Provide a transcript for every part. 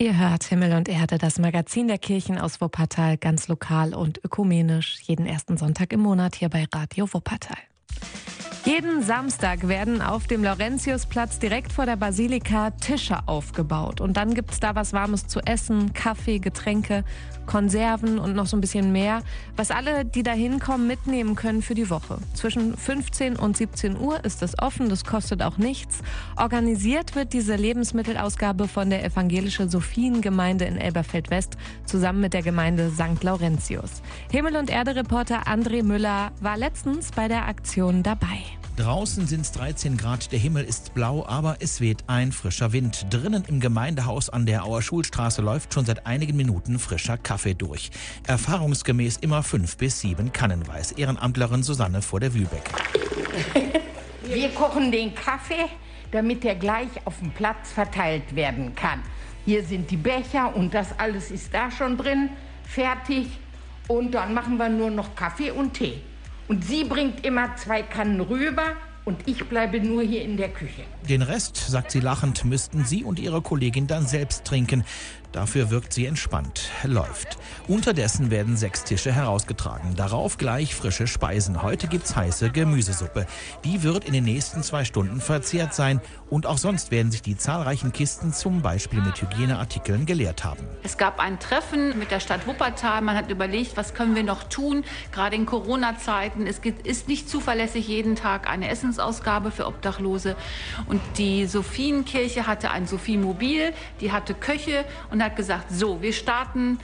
Ihr hört Himmel und Erde, das Magazin der Kirchen aus Wuppertal, ganz lokal und ökumenisch, jeden ersten Sonntag im Monat hier bei Radio Wuppertal. Jeden Samstag werden auf dem Laurentiusplatz direkt vor der Basilika Tische aufgebaut. Und dann gibt es da was Warmes zu essen, Kaffee, Getränke, Konserven und noch so ein bisschen mehr, was alle, die da hinkommen, mitnehmen können für die Woche. Zwischen 15 und 17 Uhr ist es offen, das kostet auch nichts. Organisiert wird diese Lebensmittelausgabe von der evangelische Sophiengemeinde in Elberfeld-West zusammen mit der Gemeinde St. Laurentius. Himmel- und Erde-Reporter André Müller war letztens bei der Aktion dabei. Draußen sind es 13 Grad, der Himmel ist blau, aber es weht ein frischer Wind. Drinnen im Gemeindehaus an der Auer Schulstraße läuft schon seit einigen Minuten frischer Kaffee durch. Erfahrungsgemäß immer fünf bis sieben Kannen Ehrenamtlerin Susanne vor der Wübeck. Wir kochen den Kaffee, damit er gleich auf dem Platz verteilt werden kann. Hier sind die Becher und das alles ist da schon drin, fertig. Und dann machen wir nur noch Kaffee und Tee. Und sie bringt immer zwei Kannen rüber und ich bleibe nur hier in der Küche. Den Rest, sagt sie lachend, müssten sie und ihre Kollegin dann selbst trinken. Dafür wirkt sie entspannt. Läuft. Unterdessen werden sechs Tische herausgetragen. Darauf gleich frische Speisen. Heute gibt's heiße Gemüsesuppe. Die wird in den nächsten zwei Stunden verzehrt sein. Und auch sonst werden sich die zahlreichen Kisten zum Beispiel mit Hygieneartikeln geleert haben. Es gab ein Treffen mit der Stadt Wuppertal. Man hat überlegt, was können wir noch tun, gerade in Corona-Zeiten. Es ist nicht zuverlässig jeden Tag eine Essensausgabe für Obdachlose. Und die Sophienkirche hatte ein Sophie-Mobil, die hatte Köche und und hat gesagt, so, wir starten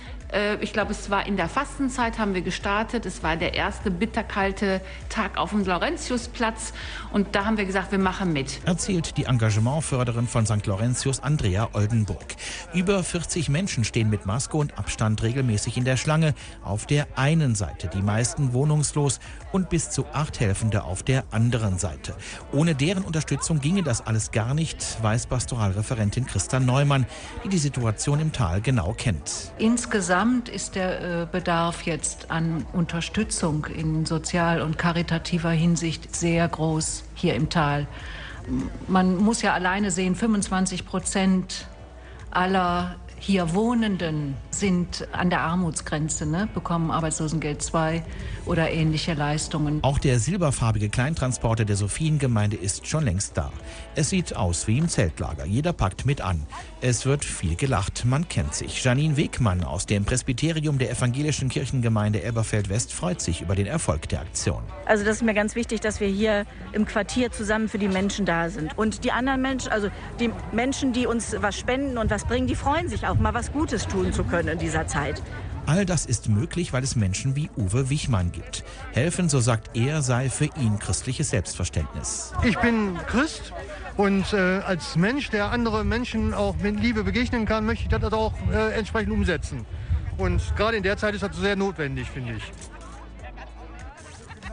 ich glaube, es war in der Fastenzeit haben wir gestartet. Es war der erste bitterkalte Tag auf dem Laurentiusplatz. Und da haben wir gesagt, wir machen mit. Erzählt die Engagementförderin von St. Laurentius, Andrea Oldenburg. Über 40 Menschen stehen mit Maske und Abstand regelmäßig in der Schlange. Auf der einen Seite die meisten wohnungslos und bis zu acht Helfende auf der anderen Seite. Ohne deren Unterstützung ginge das alles gar nicht, weiß Pastoralreferentin Christa Neumann, die die Situation im Tal genau kennt. Insgesamt Insgesamt ist der äh, Bedarf jetzt an Unterstützung in sozial- und karitativer Hinsicht sehr groß hier im Tal. Man muss ja alleine sehen, 25 Prozent aller hier Wohnenden sind an der Armutsgrenze, ne? bekommen Arbeitslosengeld 2 oder ähnliche Leistungen. Auch der silberfarbige Kleintransporter der Sophiengemeinde ist schon längst da. Es sieht aus wie im Zeltlager. Jeder packt mit an. Es wird viel gelacht. Man kennt sich. Janine Wegmann aus dem Presbyterium der evangelischen Kirchengemeinde Elberfeld-West freut sich über den Erfolg der Aktion. Also das ist mir ganz wichtig, dass wir hier im Quartier zusammen für die Menschen da sind. Und die anderen Menschen, also die Menschen, die uns was spenden und was bringen, die freuen sich auch auch mal was Gutes tun zu können in dieser Zeit. All das ist möglich, weil es Menschen wie Uwe Wichmann gibt. Helfen, so sagt er, sei für ihn christliches Selbstverständnis. Ich bin Christ und äh, als Mensch, der andere Menschen auch mit Liebe begegnen kann, möchte ich das auch äh, entsprechend umsetzen. Und gerade in der Zeit ist das sehr notwendig, finde ich.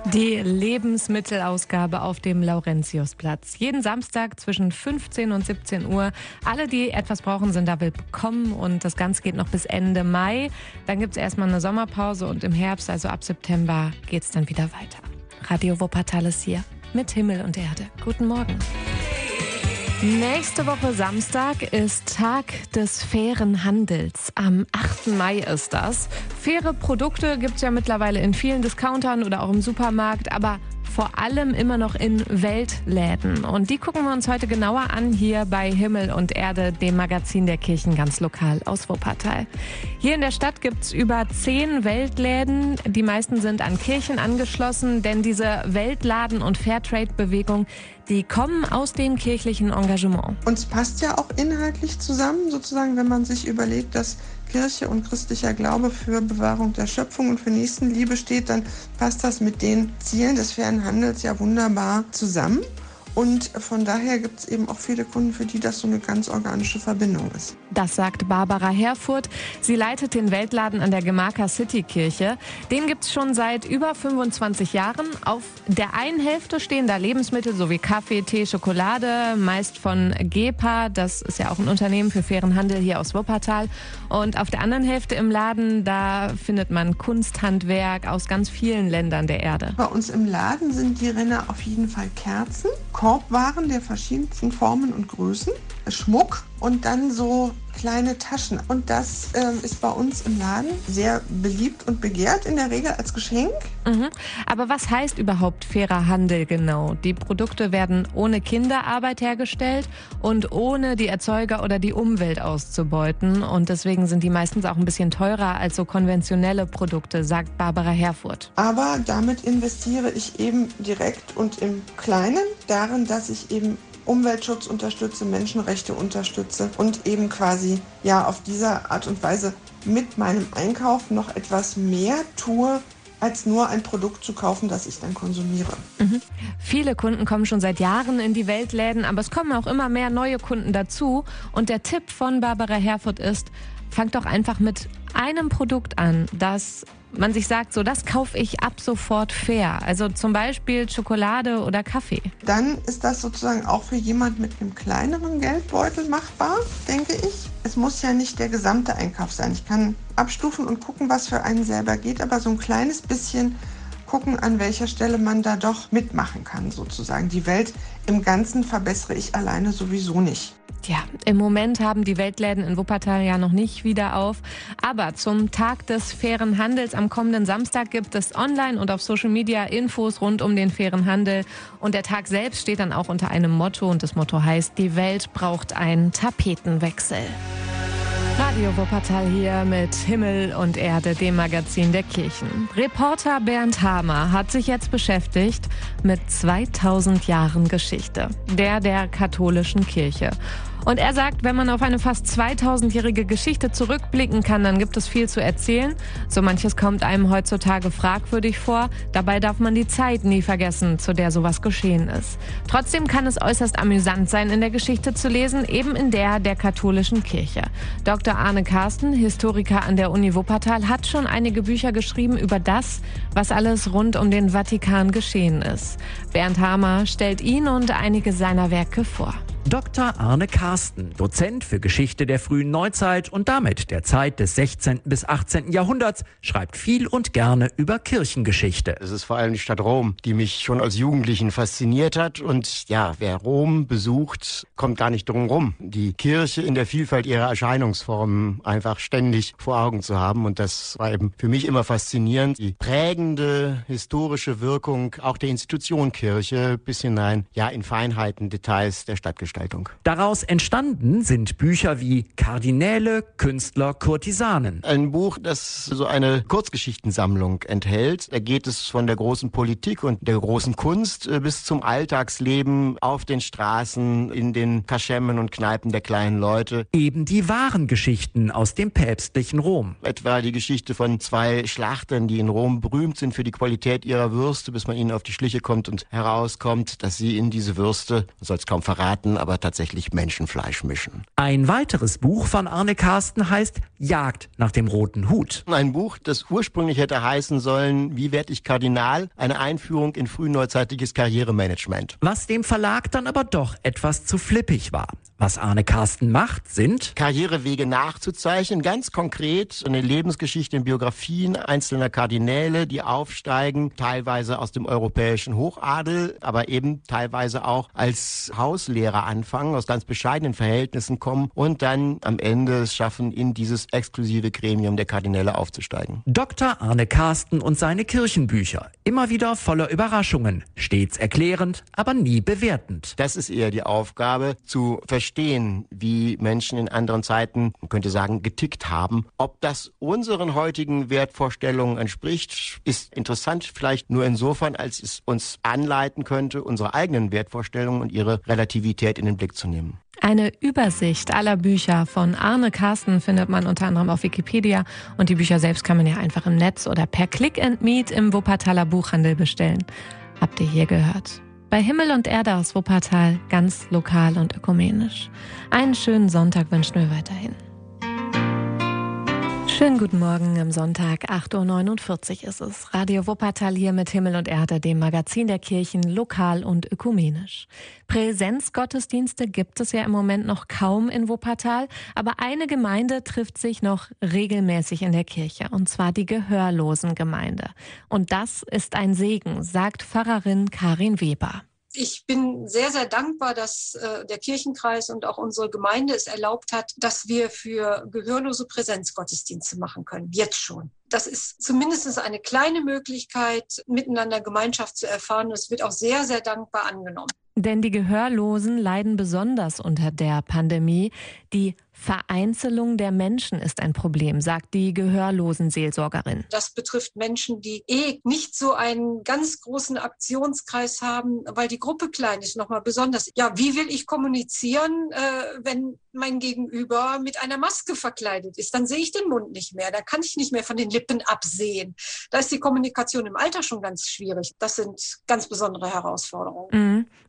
Die Lebensmittelausgabe auf dem Laurentiusplatz. Jeden Samstag zwischen 15 und 17 Uhr. Alle, die etwas brauchen, sind da willkommen und das Ganze geht noch bis Ende Mai. Dann gibt es erstmal eine Sommerpause und im Herbst, also ab September, geht es dann wieder weiter. Radio Wuppertal ist hier mit Himmel und Erde. Guten Morgen. Nächste Woche Samstag ist Tag des fairen Handels. Am 8. Mai ist das. Faire Produkte gibt es ja mittlerweile in vielen Discountern oder auch im Supermarkt, aber vor allem immer noch in Weltläden. Und die gucken wir uns heute genauer an hier bei Himmel und Erde, dem Magazin der Kirchen ganz lokal aus Wuppertal. Hier in der Stadt gibt's über zehn Weltläden. Die meisten sind an Kirchen angeschlossen, denn diese Weltladen- und Fairtrade-Bewegung, die kommen aus dem kirchlichen Engagement. Und es passt ja auch inhaltlich zusammen, sozusagen, wenn man sich überlegt, dass Kirche und christlicher Glaube für Bewahrung der Schöpfung und für Nächstenliebe steht, dann passt das mit den Zielen des fairen Handels ja wunderbar zusammen. Und von daher gibt es eben auch viele Kunden, für die das so eine ganz organische Verbindung ist. Das sagt Barbara Herfurth. Sie leitet den Weltladen an der Gemarka City Kirche. Den gibt es schon seit über 25 Jahren. Auf der einen Hälfte stehen da Lebensmittel sowie Kaffee, Tee, Schokolade, meist von GEPA. Das ist ja auch ein Unternehmen für fairen Handel hier aus Wuppertal. Und auf der anderen Hälfte im Laden, da findet man Kunsthandwerk aus ganz vielen Ländern der Erde. Bei uns im Laden sind die Renner auf jeden Fall Kerzen, Korbwaren der verschiedensten Formen und Größen, Schmuck, und dann so kleine Taschen. Und das ähm, ist bei uns im Laden sehr beliebt und begehrt, in der Regel als Geschenk. Mhm. Aber was heißt überhaupt fairer Handel genau? Die Produkte werden ohne Kinderarbeit hergestellt und ohne die Erzeuger oder die Umwelt auszubeuten. Und deswegen sind die meistens auch ein bisschen teurer als so konventionelle Produkte, sagt Barbara Herfurth. Aber damit investiere ich eben direkt und im Kleinen darin, dass ich eben Umweltschutz unterstütze, Menschenrechte unterstütze und eben quasi ja auf diese Art und Weise mit meinem Einkauf noch etwas mehr tue, als nur ein Produkt zu kaufen, das ich dann konsumiere. Mhm. Viele Kunden kommen schon seit Jahren in die Weltläden, aber es kommen auch immer mehr neue Kunden dazu. Und der Tipp von Barbara Herfurth ist, fangt doch einfach mit einem Produkt an, das man sich sagt, so das kaufe ich ab sofort fair. Also zum Beispiel Schokolade oder Kaffee. Dann ist das sozusagen auch für jemand mit einem kleineren Geldbeutel machbar, denke ich. Es muss ja nicht der gesamte Einkauf sein. Ich kann abstufen und gucken, was für einen selber geht, aber so ein kleines bisschen gucken, an welcher Stelle man da doch mitmachen kann, sozusagen. Die Welt im Ganzen verbessere ich alleine sowieso nicht. Ja, im Moment haben die Weltläden in Wuppertal ja noch nicht wieder auf. Aber zum Tag des fairen Handels am kommenden Samstag gibt es online und auf Social Media Infos rund um den fairen Handel. Und der Tag selbst steht dann auch unter einem Motto und das Motto heißt, die Welt braucht einen Tapetenwechsel. Radio Wuppertal hier mit Himmel und Erde, dem Magazin der Kirchen. Reporter Bernd Hamer hat sich jetzt beschäftigt mit 2000 Jahren Geschichte, der der katholischen Kirche. Und er sagt, wenn man auf eine fast 2000-jährige Geschichte zurückblicken kann, dann gibt es viel zu erzählen. So manches kommt einem heutzutage fragwürdig vor. Dabei darf man die Zeit nie vergessen, zu der sowas geschehen ist. Trotzdem kann es äußerst amüsant sein, in der Geschichte zu lesen, eben in der der katholischen Kirche. Dr. Arne Carsten, Historiker an der Uni Wuppertal, hat schon einige Bücher geschrieben über das, was alles rund um den Vatikan geschehen ist. Bernd Hamer stellt ihn und einige seiner Werke vor. Dr. Arne Carsten, Dozent für Geschichte der frühen Neuzeit und damit der Zeit des 16. bis 18. Jahrhunderts, schreibt viel und gerne über Kirchengeschichte. Es ist vor allem die Stadt Rom, die mich schon als Jugendlichen fasziniert hat. Und ja, wer Rom besucht, kommt gar nicht drum rum, die Kirche in der Vielfalt ihrer Erscheinungsformen einfach ständig vor Augen zu haben. Und das war eben für mich immer faszinierend. Die prägende historische Wirkung auch der Institution Kirche bis hinein, ja, in Feinheiten, Details der Stadtgeschichte. Gestaltung. Daraus entstanden sind Bücher wie Kardinäle, Künstler, Kurtisanen. Ein Buch, das so eine Kurzgeschichtensammlung enthält. Da geht es von der großen Politik und der großen Kunst äh, bis zum Alltagsleben auf den Straßen, in den Kaschemmen und Kneipen der kleinen Leute. Eben die wahren Geschichten aus dem päpstlichen Rom. Etwa die Geschichte von zwei Schlachtern, die in Rom berühmt sind für die Qualität ihrer Würste, bis man ihnen auf die Schliche kommt und herauskommt, dass sie in diese Würste, man soll es kaum verraten, aber tatsächlich Menschenfleisch mischen. Ein weiteres Buch von Arne Carsten heißt Jagd nach dem roten Hut. Ein Buch, das ursprünglich hätte heißen sollen, wie werde ich Kardinal? Eine Einführung in frühneuzeitliches Karrieremanagement. Was dem Verlag dann aber doch etwas zu flippig war. Was Arne Carsten macht, sind Karrierewege nachzuzeichnen, ganz konkret eine Lebensgeschichte in Biografien einzelner Kardinäle, die aufsteigen, teilweise aus dem europäischen Hochadel, aber eben teilweise auch als Hauslehrer anfangen, aus ganz bescheidenen Verhältnissen kommen und dann am Ende es schaffen, in dieses exklusive Gremium der Kardinäle aufzusteigen. Dr. Arne Carsten und seine Kirchenbücher. Immer wieder voller Überraschungen, stets erklärend, aber nie bewertend. Das ist eher die Aufgabe, zu verstehen, wie Menschen in anderen Zeiten, man könnte sagen, getickt haben. Ob das unseren heutigen Wertvorstellungen entspricht, ist interessant, vielleicht nur insofern, als es uns anleiten könnte, unsere eigenen Wertvorstellungen und ihre Relativität in den Blick zu nehmen. Eine Übersicht aller Bücher von Arne Carsten findet man unter anderem auf Wikipedia und die Bücher selbst kann man ja einfach im Netz oder per Click and Meet im Wuppertaler Buchhandel bestellen. Habt ihr hier gehört? Bei Himmel und Erde aus Wuppertal ganz lokal und ökumenisch. Einen schönen Sonntag wünschen wir weiterhin. Schönen guten Morgen am Sonntag, 8.49 Uhr ist es. Radio Wuppertal hier mit Himmel und Erde, dem Magazin der Kirchen, lokal und ökumenisch. Präsenzgottesdienste gibt es ja im Moment noch kaum in Wuppertal, aber eine Gemeinde trifft sich noch regelmäßig in der Kirche, und zwar die Gehörlosengemeinde. Und das ist ein Segen, sagt Pfarrerin Karin Weber. Ich bin sehr, sehr dankbar, dass äh, der Kirchenkreis und auch unsere Gemeinde es erlaubt hat, dass wir für Gehörlose Präsenzgottesdienste machen können. Jetzt schon. Das ist zumindest eine kleine Möglichkeit, miteinander Gemeinschaft zu erfahren. Es wird auch sehr, sehr dankbar angenommen. Denn die Gehörlosen leiden besonders unter der Pandemie. Die Vereinzelung der Menschen ist ein Problem, sagt die Gehörlosenseelsorgerin. Das betrifft Menschen, die eh nicht so einen ganz großen Aktionskreis haben, weil die Gruppe klein ist, nochmal besonders. Ja, wie will ich kommunizieren, äh, wenn mein Gegenüber mit einer Maske verkleidet ist? Dann sehe ich den Mund nicht mehr, da kann ich nicht mehr von den Lippen absehen. Da ist die Kommunikation im Alter schon ganz schwierig. Das sind ganz besondere Herausforderungen.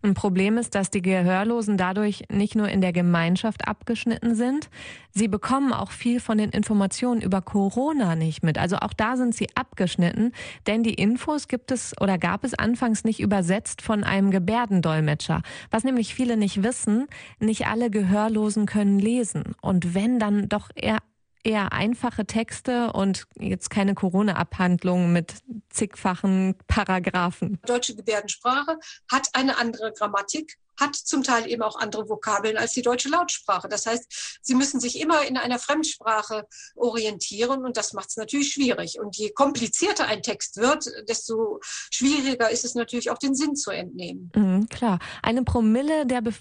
Mhm. Problem ist, dass die Gehörlosen dadurch nicht nur in der Gemeinschaft abgeschnitten sind, sind. Sie bekommen auch viel von den Informationen über Corona nicht mit. Also auch da sind sie abgeschnitten, denn die Infos gibt es oder gab es anfangs nicht übersetzt von einem Gebärdendolmetscher. Was nämlich viele nicht wissen, nicht alle Gehörlosen können lesen. Und wenn dann doch eher eher einfache Texte und jetzt keine Corona-Abhandlung mit zigfachen Paragraphen. Deutsche Gebärdensprache hat eine andere Grammatik hat zum Teil eben auch andere Vokabeln als die deutsche Lautsprache. Das heißt, sie müssen sich immer in einer Fremdsprache orientieren und das macht es natürlich schwierig. Und je komplizierter ein Text wird, desto schwieriger ist es natürlich auch den Sinn zu entnehmen. Mhm, klar. Eine Promille der Be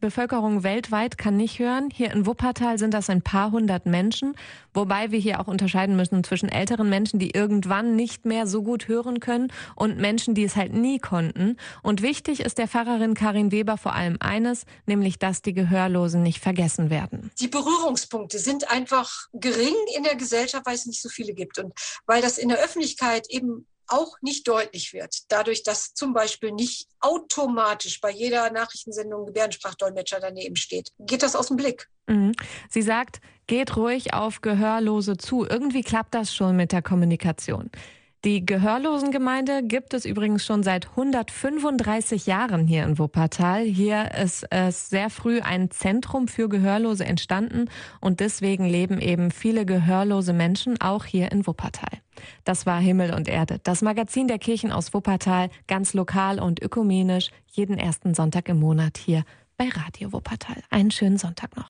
Bevölkerung weltweit kann nicht hören. Hier in Wuppertal sind das ein paar hundert Menschen, wobei wir hier auch unterscheiden müssen zwischen älteren Menschen, die irgendwann nicht mehr so gut hören können und Menschen, die es halt nie konnten. Und wichtig ist der Pfarrerin Karin Weber vor allem eines, nämlich dass die Gehörlosen nicht vergessen werden. Die Berührungspunkte sind einfach gering in der Gesellschaft, weil es nicht so viele gibt und weil das in der Öffentlichkeit eben auch nicht deutlich wird, dadurch, dass zum Beispiel nicht automatisch bei jeder Nachrichtensendung Gebärdensprachdolmetscher daneben steht. Geht das aus dem Blick? Mhm. Sie sagt, geht ruhig auf Gehörlose zu. Irgendwie klappt das schon mit der Kommunikation. Die Gehörlosengemeinde gibt es übrigens schon seit 135 Jahren hier in Wuppertal. Hier ist es sehr früh ein Zentrum für Gehörlose entstanden und deswegen leben eben viele gehörlose Menschen auch hier in Wuppertal. Das war Himmel und Erde, das Magazin der Kirchen aus Wuppertal, ganz lokal und ökumenisch, jeden ersten Sonntag im Monat hier bei Radio Wuppertal. Einen schönen Sonntag noch.